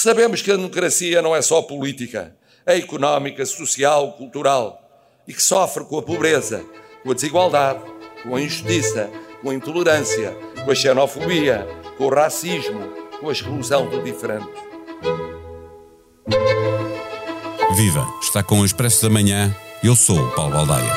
Sabemos que a democracia não é só política, é económica, social, cultural e que sofre com a pobreza, com a desigualdade, com a injustiça, com a intolerância, com a xenofobia, com o racismo, com a exclusão do diferente. Viva! Está com o Expresso da Manhã. Eu sou o Paulo Baldaia.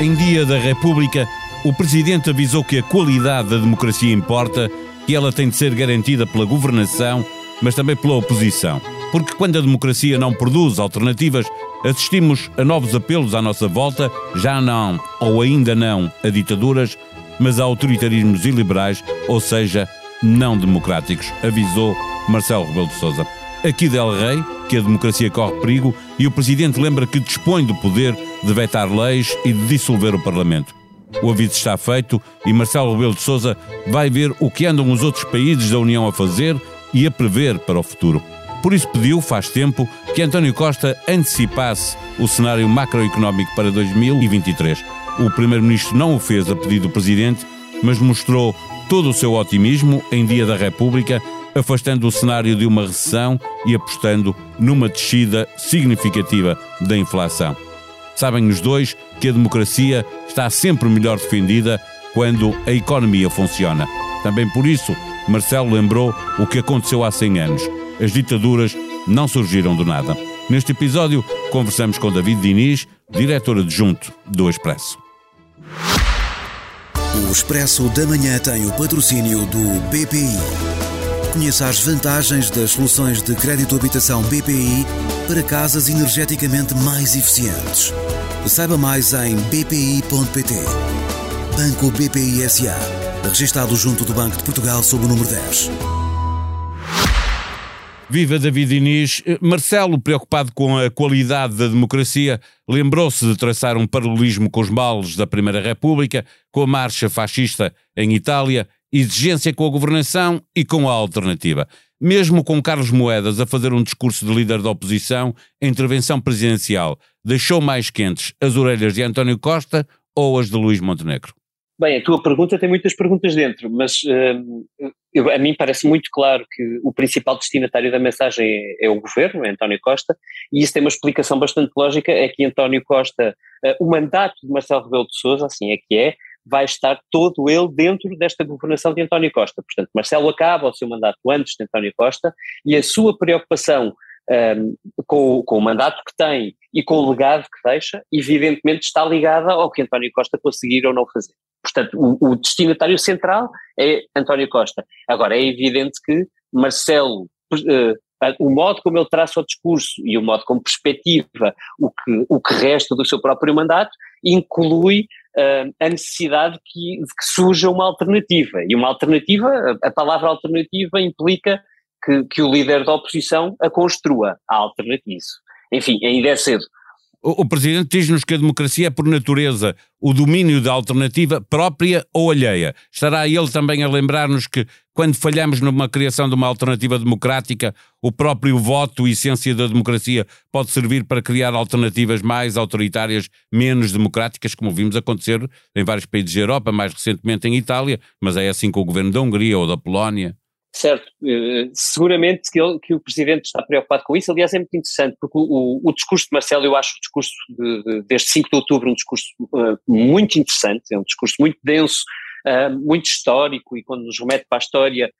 Em Dia da República, o Presidente avisou que a qualidade da democracia importa, que ela tem de ser garantida pela governação, mas também pela oposição. Porque quando a democracia não produz alternativas, assistimos a novos apelos à nossa volta, já não ou ainda não a ditaduras, mas a autoritarismos iliberais, ou seja, não democráticos, avisou Marcelo Rebelo de Sousa. Aqui Del Rey, que a democracia corre perigo, e o Presidente lembra que dispõe do poder de vetar leis e de dissolver o Parlamento. O aviso está feito e Marcelo Rebelo de Sousa vai ver o que andam os outros países da União a fazer e a prever para o futuro. Por isso pediu, faz tempo, que António Costa antecipasse o cenário macroeconómico para 2023. O Primeiro-Ministro não o fez a pedido do Presidente, mas mostrou todo o seu otimismo em Dia da República, afastando o cenário de uma recessão e apostando numa descida significativa da inflação. Sabem os dois que a democracia está sempre melhor defendida quando a economia funciona. Também por isso, Marcelo lembrou o que aconteceu há 100 anos. As ditaduras não surgiram do nada. Neste episódio, conversamos com David Diniz, diretor adjunto do Expresso. O Expresso da Manhã tem o patrocínio do BPI. Conheça as vantagens das soluções de crédito habitação BPI para casas energeticamente mais eficientes. Saiba mais em bpi.pt. Banco BPI SA. Registado junto do Banco de Portugal sob o número 10. Viva David Inês. Marcelo, preocupado com a qualidade da democracia, lembrou-se de traçar um paralelismo com os males da Primeira República, com a marcha fascista em Itália, exigência com a governação e com a alternativa. Mesmo com Carlos Moedas a fazer um discurso de líder da oposição, a intervenção presidencial deixou mais quentes as orelhas de António Costa ou as de Luís Montenegro? Bem, a tua pergunta tem muitas perguntas dentro, mas uh, eu, a mim parece muito claro que o principal destinatário da mensagem é, é, o governo, é António Costa, e isso tem uma explicação bastante lógica, é que António Costa, uh, o mandato de Marcelo Rebelo de Sousa, assim é que é, vai estar todo ele dentro desta governação de António Costa. Portanto, Marcelo acaba o seu mandato antes de António Costa e a sua preocupação um, com, com, o mandato que tem e com o legado que deixa, evidentemente está ligada ao que António Costa conseguir ou não fazer. Portanto, o, o destinatário central é António Costa. Agora, é evidente que Marcelo, uh, o modo como ele traça o discurso e o modo como perspectiva o que, o que resta do seu próprio mandato, inclui uh, a necessidade que, de que surja uma alternativa. E uma alternativa, a, palavra alternativa implica que, que, o líder da oposição a construa, a alternativa. Enfim, ainda é cedo. O, o Presidente diz-nos que a democracia é, por natureza, o domínio da alternativa própria ou alheia. Estará ele também a lembrar-nos que, quando falhamos numa criação de uma alternativa democrática, o próprio voto, essência da democracia, pode servir para criar alternativas mais autoritárias, menos democráticas, como vimos acontecer em vários países da Europa, mais recentemente em Itália, mas é assim com o governo da Hungria ou da Polónia. Certo, uh, seguramente que, ele, que, o Presidente está preocupado com isso, aliás é muito interessante, porque o, o discurso de Marcelo, eu acho o discurso de, de, deste 5 de outubro um discurso uh, muito interessante, é um discurso muito denso, uh, muito histórico e quando nos remete para a história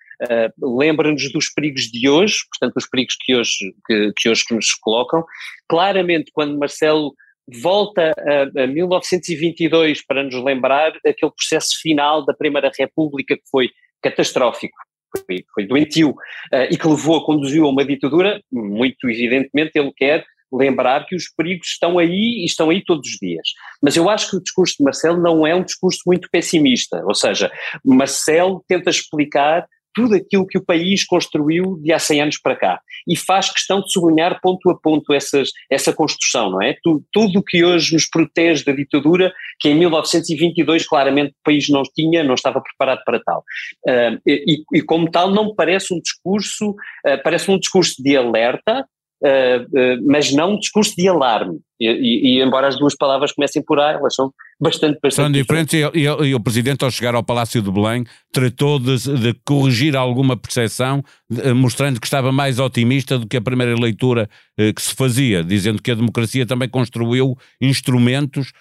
lembra-nos dos perigos de hoje, portanto os perigos que hoje, que, que hoje nos colocam. Claramente quando Marcelo volta a, a 1922 para nos lembrar aquele processo final da Primeira República que foi catastrófico, foi, foi doentio uh, e que levou, conduziu a uma ditadura, muito evidentemente ele quer lembrar que os perigos estão aí e estão aí todos os dias. Mas eu acho que o discurso de Marcelo não é um discurso muito pessimista, ou seja, Marcelo tenta explicar tudo aquilo que o país construiu de há 100 anos para cá e faz questão de sublinhar ponto a ponto essas, essa construção, não é? Tudo, tudo o que hoje nos protege da ditadura, que em 1922 claramente o país não tinha, não estava preparado para tal. Uh, e, e, como tal não parece um discurso, uh, parece um discurso de alerta, mas não um discurso de alarme. E, e, e, embora as duas palavras comecem por A, elas são bastante, bastante São diferentes, diferentes. E, e, o Presidente, ao chegar ao Palácio de Belém, tratou de, de corrigir alguma percepção, de, mostrando que estava mais otimista do que a primeira leitura que se fazia, dizendo que a democracia também construiu instrumentos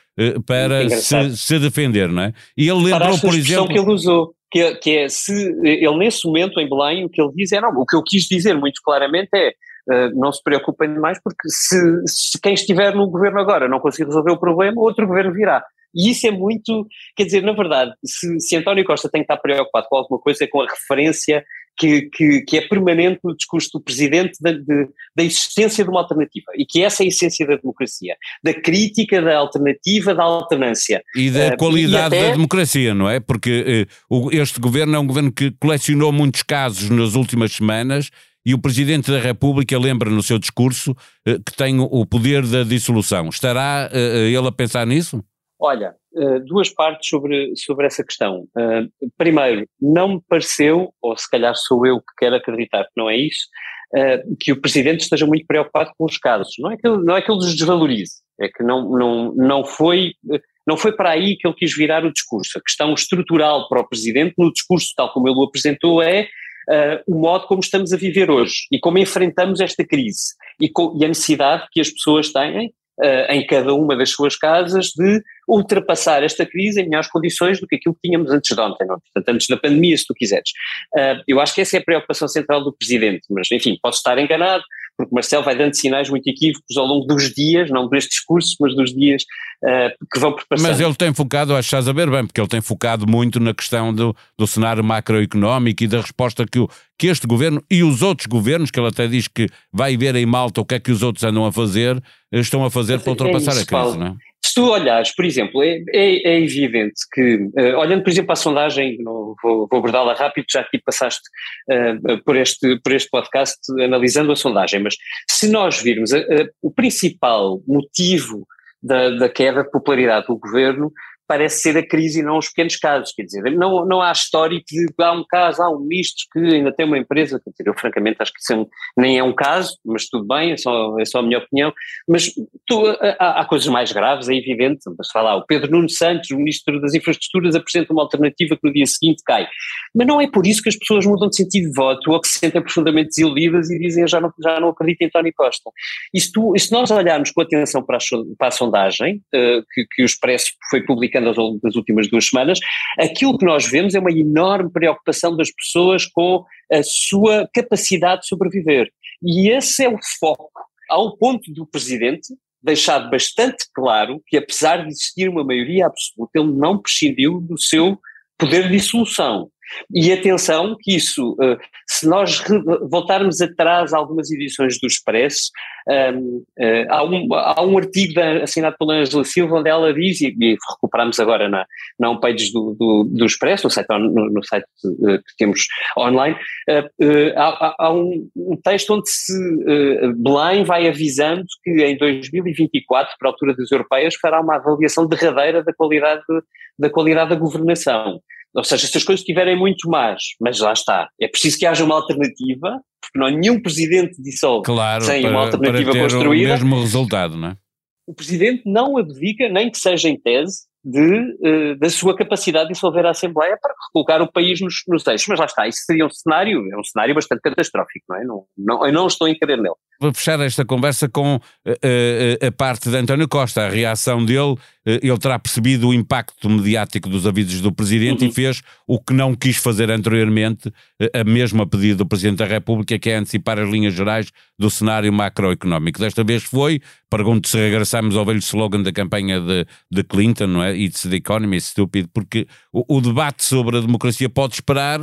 para se, se, defender, não é? E ele lembrou, por exemplo... que ele usou que, que é se ele nesse momento em Belém o que ele diz é não, o que eu quis dizer muito claramente é Uh, não se preocupem demais porque se, se, quem estiver no governo agora não conseguir resolver o problema, outro governo virá. E isso é muito, quer dizer, na verdade, se, se António Costa tem que estar preocupado com alguma coisa é com a referência que, que, que, é permanente no discurso do Presidente da, de, da existência de uma alternativa e que essa é a essência da democracia, da crítica da alternativa, da alternância. E da uh, qualidade e até... da democracia, não é? Porque uh, este governo é um governo que colecionou muitos casos nas últimas semanas e o Presidente da República lembra no seu discurso uh, que tem o poder da dissolução. Estará ele a pensar nisso? Olha, eh, duas partes sobre, sobre essa questão. Primeiro, não me pareceu, ou se calhar sou eu que quero acreditar que não é isso, que o Presidente esteja muito preocupado com os casos. Não é que, não é que ele os desvalorize, é que não, não, não, foi, não foi para aí que ele quis virar o discurso. A questão estrutural para o Presidente, no discurso tal como ele o apresentou, é Uh, o modo como estamos a viver hoje e como enfrentamos esta crise e, com, e a necessidade que as pessoas têm uh, em cada uma das suas casas de ultrapassar esta crise em melhores condições do que aquilo que tínhamos antes de ontem, não? portanto antes da pandemia se tu quiseres. Uh, eu acho que essa é a preocupação central do Presidente, mas enfim, posso estar enganado, porque Marcelo vai dando sinais muito equívocos ao longo dos dias, não deste discurso, mas dos dias uh, que vão preparar. Mas ele tem focado, acho que estás a ver bem, porque ele tem focado muito na questão do, do cenário macroeconómico e da resposta que, o, que este governo e os outros governos, que ele até diz que vai ver em Malta o que é que os outros andam a fazer, estão a fazer para é ultrapassar é isso, a crise, Paulo. não é? Se tu olhares, por exemplo, é, é, é evidente que, uh, olhando por exemplo a sondagem, vou, vou abordá-la rápido, já aqui passaste uh, por, este, por este podcast analisando a sondagem, mas se nós virmos uh, o principal motivo da, da queda de popularidade do governo parece ser a crise e não os pequenos casos, quer dizer, não, não há história de há um caso, há um ministro que ainda tem uma empresa, quer dizer, eu francamente acho que isso é nem é um caso, mas tudo bem, é só, é só a minha opinião, mas tu, há, há, coisas mais graves, é evidente, mas falar, o Pedro Nuno Santos, o ministro das infraestruturas, apresenta uma alternativa que no dia seguinte cai, mas não é por isso que as pessoas mudam de sentido de voto ou que se sentem profundamente desiludidas e dizem já não, já não acredito em António Costa. E se, tu, e se nós olharmos com atenção para a, para a sondagem uh, que, que o Expresso foi publicando ao longo das últimas duas semanas, aquilo que nós vemos é uma enorme preocupação das pessoas com a sua capacidade de sobreviver. E esse é o foco, ao ponto do Presidente deixar bastante claro que, apesar de existir uma maioria absoluta, ele não prescindiu do seu poder de dissolução. E atenção que isso, eh, se nós voltarmos atrás a algumas edições do Expresso, um, uh, há, um, há um artigo assinado pela Angela Silva onde ela diz, e, recuperamos agora na, na homepage do, do, do Expresso, no site, no, no site uh, que temos online, há, há um, um, texto onde se Belém vai avisando que em 2024, para a altura das europeias, fará uma avaliação derradeira da qualidade, da qualidade da governação. Ou seja, se as coisas estiverem muito más, mas lá está, é preciso que haja uma alternativa, porque não há nenhum presidente dissolve claro, sem para, uma alternativa para ter construída. o mesmo resultado, não é? O presidente não abdica, nem que seja em tese, de, uh, da sua capacidade de dissolver a Assembleia para colocar o país nos, nos eixos. Mas lá está, isso seria um cenário, é um cenário bastante catastrófico, não é? Não, não, eu não estou a querer nele. Vou fechar esta conversa com uh, uh, a parte de António Costa, a reação dele. ele terá percebido o impacto mediático dos avisos do Presidente uhum. e fez o que não quis fazer anteriormente, a mesma pedido do Presidente da República, que é antecipar as linhas gerais do cenário macroeconómico. Desta vez foi, pergunto se regressamos ao velho slogan da campanha de, de Clinton, não é? It's the economy, stupid, porque o, o debate sobre a democracia pode esperar,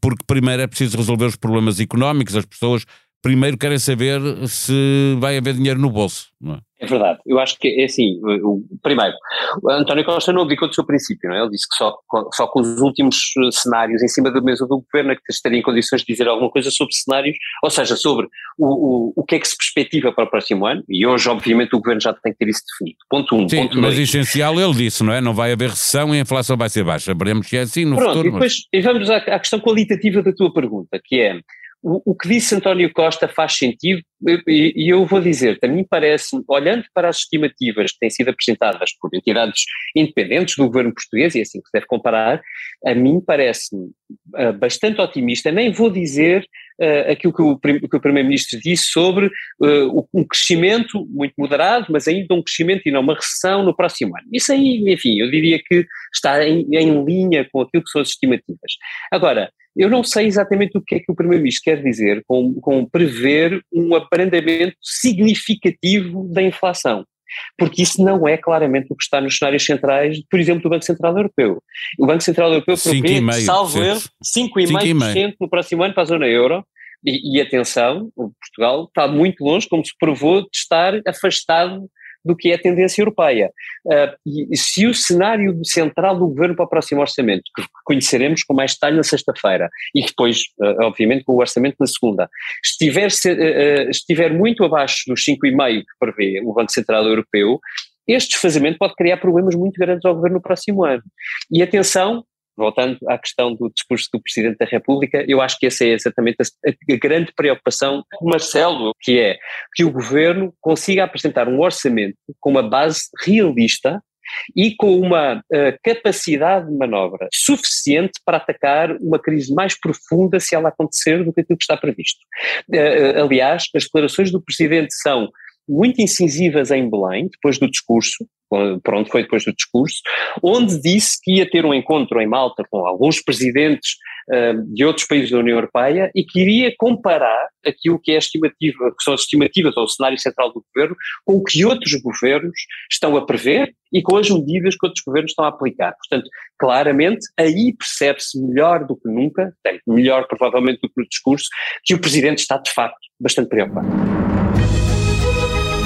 porque primeiro é preciso resolver os problemas económicos, as pessoas primeiro querem saber se vai haver dinheiro no bolso. Não é? É verdade. Eu acho que é assim. O, primeiro, o António Costa não abdicou do seu princípio, não é? Ele disse que só, só com os últimos eh, cenários em cima da mesa do governo é que estaria em condições de dizer alguma coisa sobre cenários, ou seja, sobre o, o, o que é que se perspectiva para o próximo ano. E hoje, obviamente, o governo já tem que ter isso definido. Ponto um. Sim, ponto mas dois. essencial ele disse, não é? Não vai haver recessão e a inflação vai ser baixa. Veremos que é assim no Pronto, futuro. E depois mas... vamos à, à questão qualitativa da tua pergunta, que é o, que disse António Costa faz sentido e, eu vou dizer, a mim parece, olhando para as estimativas que têm sido apresentadas por entidades independentes do governo português, e é assim que se deve comparar, a mim parece-me uh, bastante otimista, nem vou dizer uh, aquilo que o, que o Primeiro-Ministro disse sobre uh, um crescimento muito moderado, mas ainda um crescimento e não uma recessão no próximo ano. Isso aí, enfim, eu diria que está em, em linha com aquilo que são as estimativas. Agora, eu não sei exatamente o que é que o Primeiro-Ministro quer dizer com, com prever um abrandamento significativo da inflação porque isso não é claramente o que está nos cenários centrais, por exemplo, do Banco Central Europeu. O Banco Central Europeu prevê, salvo erro, 5,5% no próximo ano para a zona euro, e, e atenção, Portugal está muito longe, como se provou, de estar afastado do que é a tendência europeia. Uh, e se o cenário central do governo para o próximo orçamento, que conheceremos com mais detalhe na sexta-feira, e depois, uh, obviamente, com o orçamento na segunda, estiver, uh, estiver muito abaixo dos 5,5 que prevê o Banco Central Europeu, este desfazamento pode criar problemas muito grandes ao governo no próximo ano. E atenção, voltando à questão do discurso do Presidente da República, eu acho que essa é exatamente a, grande preocupação do Marcelo, que é que o governo consiga apresentar um orçamento com uma base realista e com uma uh, capacidade de manobra suficiente para atacar uma crise mais profunda se ela acontecer do que aquilo que está previsto. Uh, aliás, as declarações do Presidente são muito incisivas em Belém, depois do discurso, pronto, foi depois do discurso, onde disse que ia ter um encontro em Malta com alguns presidentes uh, de outros países da União Europeia e que iria comparar aquilo que é estimativa, que são as estimativas ou o cenário central do governo, com o que outros governos estão a prever e com as medidas que outros governos estão a aplicar. Portanto, claramente, aí percebe-se melhor do que nunca, melhor provavelmente do que no discurso, que o Presidente está de facto bastante preocupado.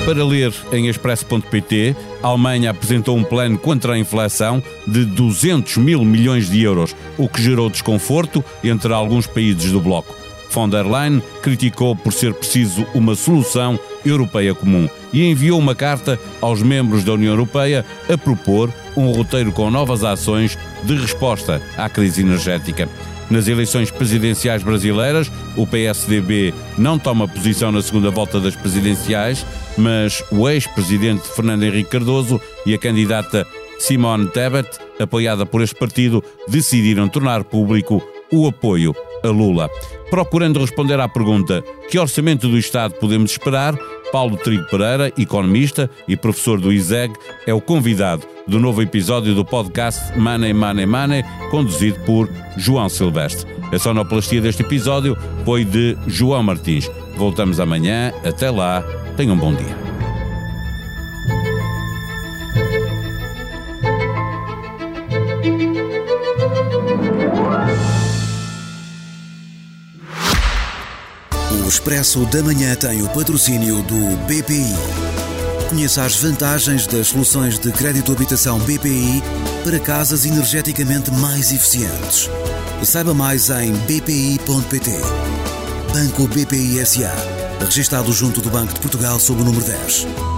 Para ler em expresso.pt, a Alemanha apresentou um plano contra a inflação de 200 mil milhões de euros, o que gerou desconforto entre alguns países do bloco. Von der Leyen criticou por ser preciso uma solução europeia comum e enviou uma carta aos membros da União Europeia a propor um roteiro com novas ações de resposta à crise energética. Nas eleições presidenciais brasileiras, o PSDB não toma posição na segunda volta das presidenciais, mas o ex-presidente Fernando Henrique Cardoso e a candidata Simone Tebet, apoiada por este partido, decidiram tornar público o apoio a Lula. Procurando responder à pergunta que orçamento do Estado podemos esperar, Paulo Trigo Pereira, economista e professor do ISEG, é o convidado do novo episódio do podcast Money, Money, Money, conduzido por João Silvestre. A sonoplastia deste episódio foi de João Martins. Voltamos amanhã. Até lá. Tenham um bom dia. O Expresso da Manhã tem o patrocínio do BPI. Conheça as vantagens das soluções de crédito habitação BPI para casas energeticamente mais eficientes. Saiba mais em bpi.pt. Banco BPI SA. Registrado junto do Banco de Portugal sob o número 10.